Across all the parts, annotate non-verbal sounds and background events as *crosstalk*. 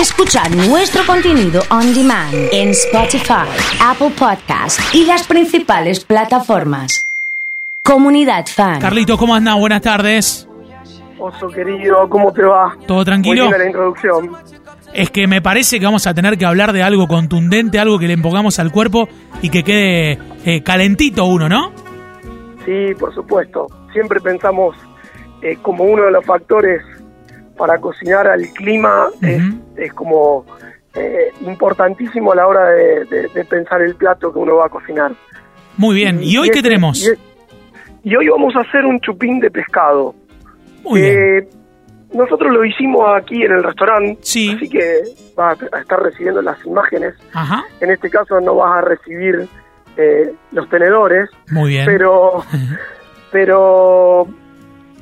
Escucha nuestro contenido on demand en Spotify, Apple Podcast y las principales plataformas. Comunidad Fan. Carlito, ¿cómo andás? Buenas tardes. Oso querido, ¿cómo te va? ¿Todo tranquilo? Muy la introducción. Es que me parece que vamos a tener que hablar de algo contundente, algo que le empongamos al cuerpo y que quede eh, calentito uno, ¿no? Sí, por supuesto. Siempre pensamos eh, como uno de los factores para cocinar al clima es, es como eh, importantísimo a la hora de, de- de pensar el plato que uno va a cocinar. Muy bien. ¿Y hoy qué este- tenemos? Y, y hoy vamos a hacer un chupín de pescado. Muy bien. Eh, nosotros lo hicimos aquí en el restaurante, Sí. así que vas a estar recibiendo las imágenes. Ajá. En este caso no vas a recibir eh, los tenedores, Muy bien. pero *laughs* pero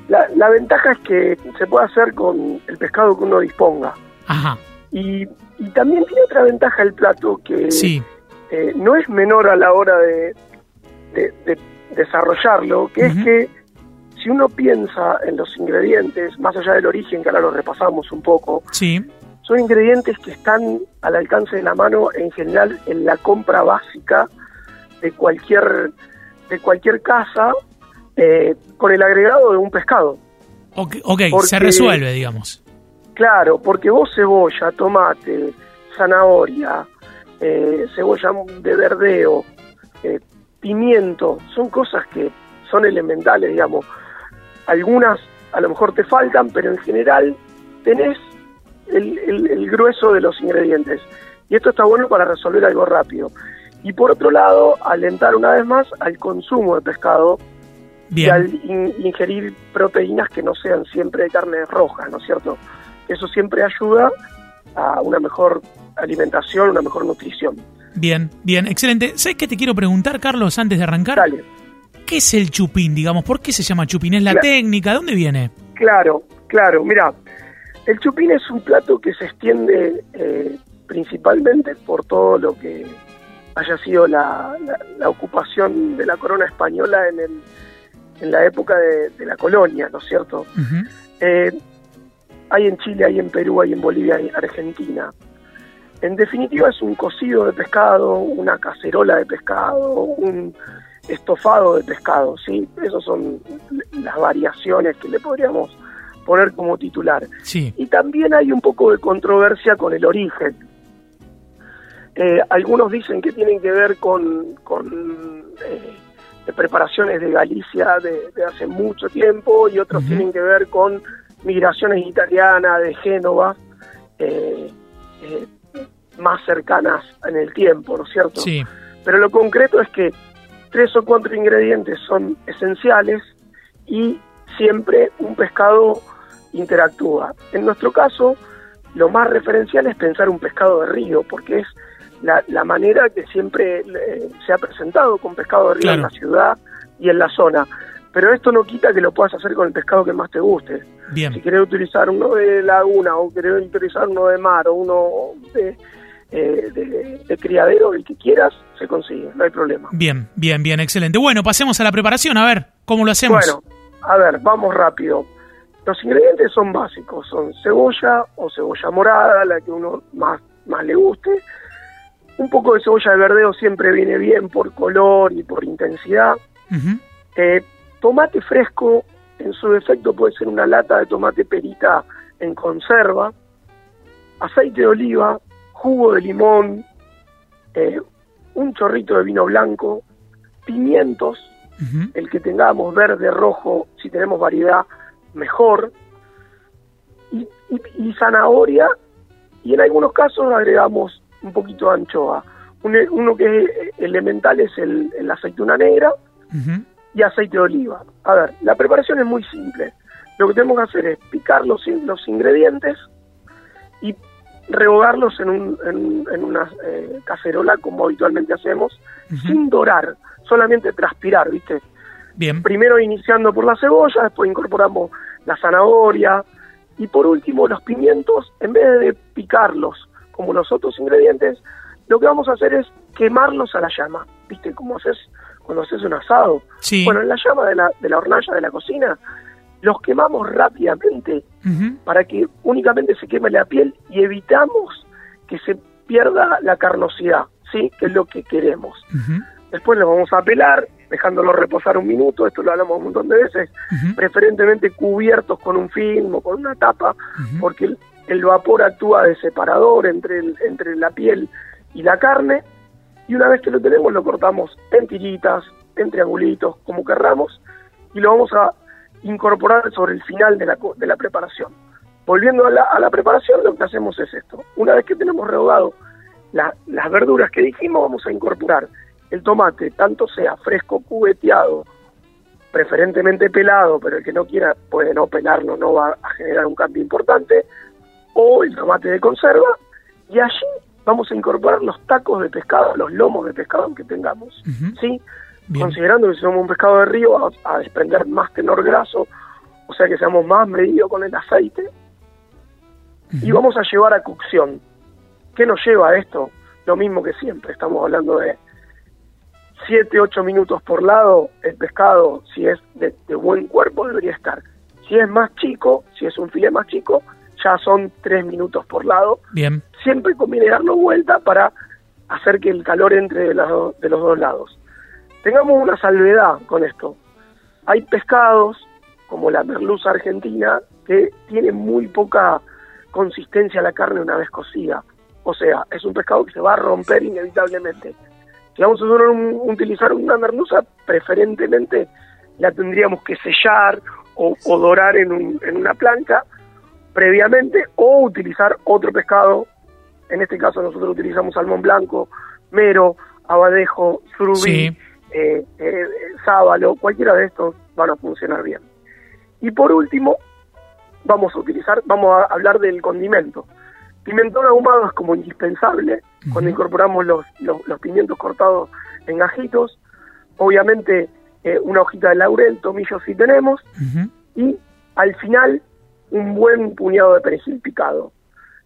la, la ventaja es que se puede hacer con el pescado que uno disponga. Ajá. Y, y también tiene otra ventaja el plato que Sí. eh, no es menor a la hora de, de- de desarrollarlo, que es que si uno piensa en los ingredientes, más allá del origen, que ahora lo repasamos un poco, Sí. son ingredientes que están al alcance de la mano en general en la compra básica de cualquier de cualquier casa eh, con el agregado de un pescado. Ok, ok, Porque- se resuelve, digamos. Claro, porque vos cebolla, tomate, zanahoria, eh, cebolla de verdeo, eh, pimiento, son cosas que son elementales, digamos. Algunas a lo mejor te faltan, pero en general tenés el, el- el grueso de los ingredientes. Y esto está bueno para resolver algo rápido. Y por otro lado, alentar una vez más al consumo de pescado y al in- ingerir proteínas que no sean siempre de carne roja, ¿no es cierto? Eso siempre ayuda a una mejor alimentación, una mejor nutrición. Bien, bien, excelente. ¿Sabes qué te quiero preguntar, Carlos, antes de arrancar? Dale, ¿Qué es el chupín, digamos? ¿Por qué se llama chupín? ¿Es la Claro. técnica? ¿De dónde viene? claro, claro. Mira, el chupín es un plato que se extiende eh, principalmente por todo lo que haya sido la, la- la ocupación de la corona española en, el, en la época de, de la colonia, ¿no es cierto? Eh, hay en Chile, hay en Perú, hay en Bolivia, hay en Argentina. En definitiva es un cocido de pescado, una cacerola de pescado, un estofado de pescado, ¿sí? Esas son las variaciones que le podríamos poner como titular. Sí. Y también hay un poco de controversia con el origen. Eh, algunos dicen que tienen que ver con, con eh, de preparaciones de Galicia de, de hace mucho tiempo y otros tienen que ver con migraciones italianas de Génova eh, eh, más cercanas en el tiempo, ¿no es cierto? Sí. Pero lo concreto es que tres o cuatro ingredientes son esenciales y siempre un pescado interactúa. En nuestro caso, lo más referencial es pensar un pescado de río, porque es la, la manera que siempre eh, se ha presentado con pescado de río en la ciudad y en la zona. Pero esto no quita que lo puedas hacer con el pescado que más te guste. Si Bien. querés utilizar uno de laguna o querés utilizar uno de mar o uno de, eh, de- de criadero, el que quieras, se consigue, no hay problema. Bien, bien, bien, excelente. Bueno, pasemos a la preparación, a ver, ¿cómo lo hacemos? Bueno, a ver, vamos rápido. Los ingredientes son básicos, son cebolla o cebolla morada, la que uno más, más le guste. Un poco de cebolla de verdeo siempre viene bien por color y por intensidad. Eh, tomate fresco, en su defecto puede ser una lata de tomate perita en conserva, aceite de oliva, jugo de limón, eh, un chorrito de vino blanco, pimientos, el que tengamos verde, rojo, si tenemos variedad, mejor, y, y- y zanahoria, y en algunos casos agregamos un poquito de anchoa. Un- uno que es elemental es el, el aceituna negra, y aceite de oliva. A ver, la preparación es muy simple. Lo que tenemos que hacer es picar los, los ingredientes y rehogarlos en, un, en, en una eh, cacerola como habitualmente hacemos, sin dorar, solamente transpirar, ¿viste? Bien. Primero iniciando por la cebolla, después incorporamos la zanahoria y por último los pimientos, en vez de picarlos como los otros ingredientes, lo que vamos a hacer es quemarlos a la llama, ¿viste? Como haces cuando haces un asado. Sí. Bueno, en la llama de la, de la hornalla de la cocina los quemamos rápidamente para que únicamente se queme la piel y evitamos que se pierda la carnosidad, ¿sí? Que es lo que queremos. Después los vamos a pelar, dejándolo reposar un minuto, esto lo hablamos un montón de veces, preferentemente cubiertos con un film o con una tapa, porque el, vapor actúa de separador entre, el- entre la piel y la carne, y una vez que lo tenemos lo cortamos en tiritas, en triangulitos, como querramos, y lo vamos a incorporar sobre el final de la, de la preparación. Volviendo a la, a la preparación, lo que hacemos es esto. Una vez que tenemos rehogado la- las verduras que dijimos, vamos a incorporar el tomate, tanto sea fresco, cubeteado, preferentemente pelado, pero el que no quiera puede no pelarlo, no va a generar un cambio importante, o el tomate de conserva, y allí vamos a incorporar los tacos de pescado, los lomos de pescado que tengamos. ¿sí? Bien. Considerando que si somos un pescado de río, vamos a desprender más tenor graso, o sea que seamos más medidos con el aceite, y vamos a llevar a cocción. ¿Qué nos lleva a esto? Lo mismo que siempre, estamos hablando de 7, 8 minutos por lado, el pescado, si es de, de buen cuerpo, debería estar. Si es más chico, si es un filete más chico, ya son 3 minutos por lado. Bien. Siempre conviene darlo vuelta para hacer que el calor entre de, las do- de los dos lados. Tengamos una salvedad con esto. Hay pescados, como la merluza argentina, que tiene muy poca consistencia la carne una vez cocida. O sea, es un pescado que se va a romper inevitablemente. Si vamos a un- utilizar una merluza, preferentemente la tendríamos que sellar o, o dorar en, un- en una plancha previamente o utilizar otro pescado. En este caso nosotros utilizamos salmón blanco, mero, abadejo, surubí, Sí. eh, eh, sábalo, cualquiera de estos van a funcionar bien. Y por último, vamos a utilizar, vamos a hablar del condimento. Pimentón ahumado es como indispensable cuando incorporamos los, los, los pimientos cortados en gajitos. Obviamente eh, una hojita de laurel, tomillo si tenemos, y al final un buen puñado de perejil picado.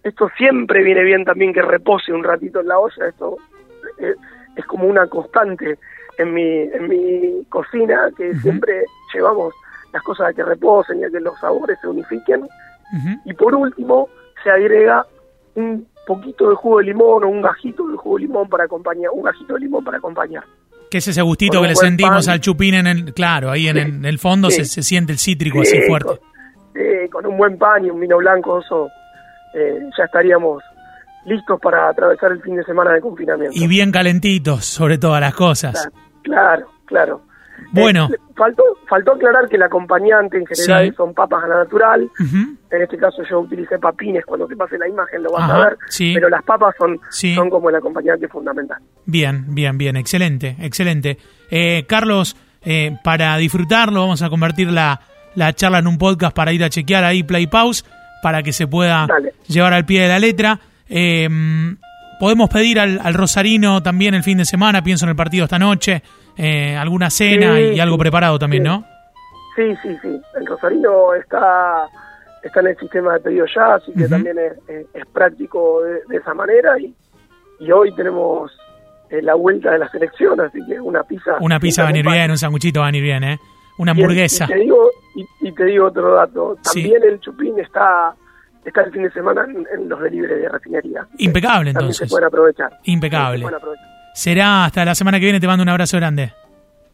Esto siempre viene bien también que repose un ratito en la olla, esto eh, es como una constante en mi, en mi cocina, que siempre llevamos las cosas a que reposen y a que los sabores se unifiquen. Y por último se agrega un poquito de jugo de limón o un gajito de jugo de limón para acompañar, un gajito de limón para acompañar. Que es ese gustito que le sentimos pan. al chupín en el, claro, ahí en, el, en el fondo Sí. se, se siente el cítrico Sí, así fuerte. Con, un buen pan y un vino blanco, eso eh, ya estaríamos listos para atravesar el fin de semana de confinamiento. Y bien calentitos, sobre todas las cosas. Claro, claro. Bueno. Eh, faltó, faltó aclarar que el acompañante en general Sí. son papas a la natural. En este caso yo utilicé papines, cuando te pase la imagen lo vas Ajá, a ver. sí. Pero las papas son, Sí. son como el acompañante fundamental. Bien, bien, bien, excelente, excelente. Eh, Carlos, eh, para disfrutarlo vamos a convertir la, la charla en un podcast para ir a chequear ahí Play Pause, para que se pueda Dale. llevar al pie de la letra. Eh, podemos pedir al, al Rosarino también el fin de semana, pienso en el partido esta noche, eh, alguna cena Sí, y algo preparado también, sí. ¿no? Sí, sí, sí. El Rosarino está, está en el sistema de pedido ya, así que también es, es- es práctico de, de esa manera. Y, y hoy tenemos eh, la vuelta de la selección, así que una pizza. Una pizza va a venir acompaña. bien, un sanguchito va a venir bien, ¿eh? Una Y hamburguesa. Y, te digo, y, y te digo otro dato. Sí. También el chupín está está el fin de semana en, en los delivery de refinería. Impecable, También entonces. se pueden aprovechar. Impecable. Se pueden aprovechar. Será hasta la semana que viene, te mando un abrazo grande.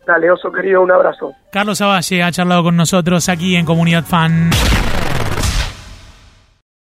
Dale, oso querido, un abrazo. Carlos Avalle ha charlado con nosotros aquí en Comunidad Fan.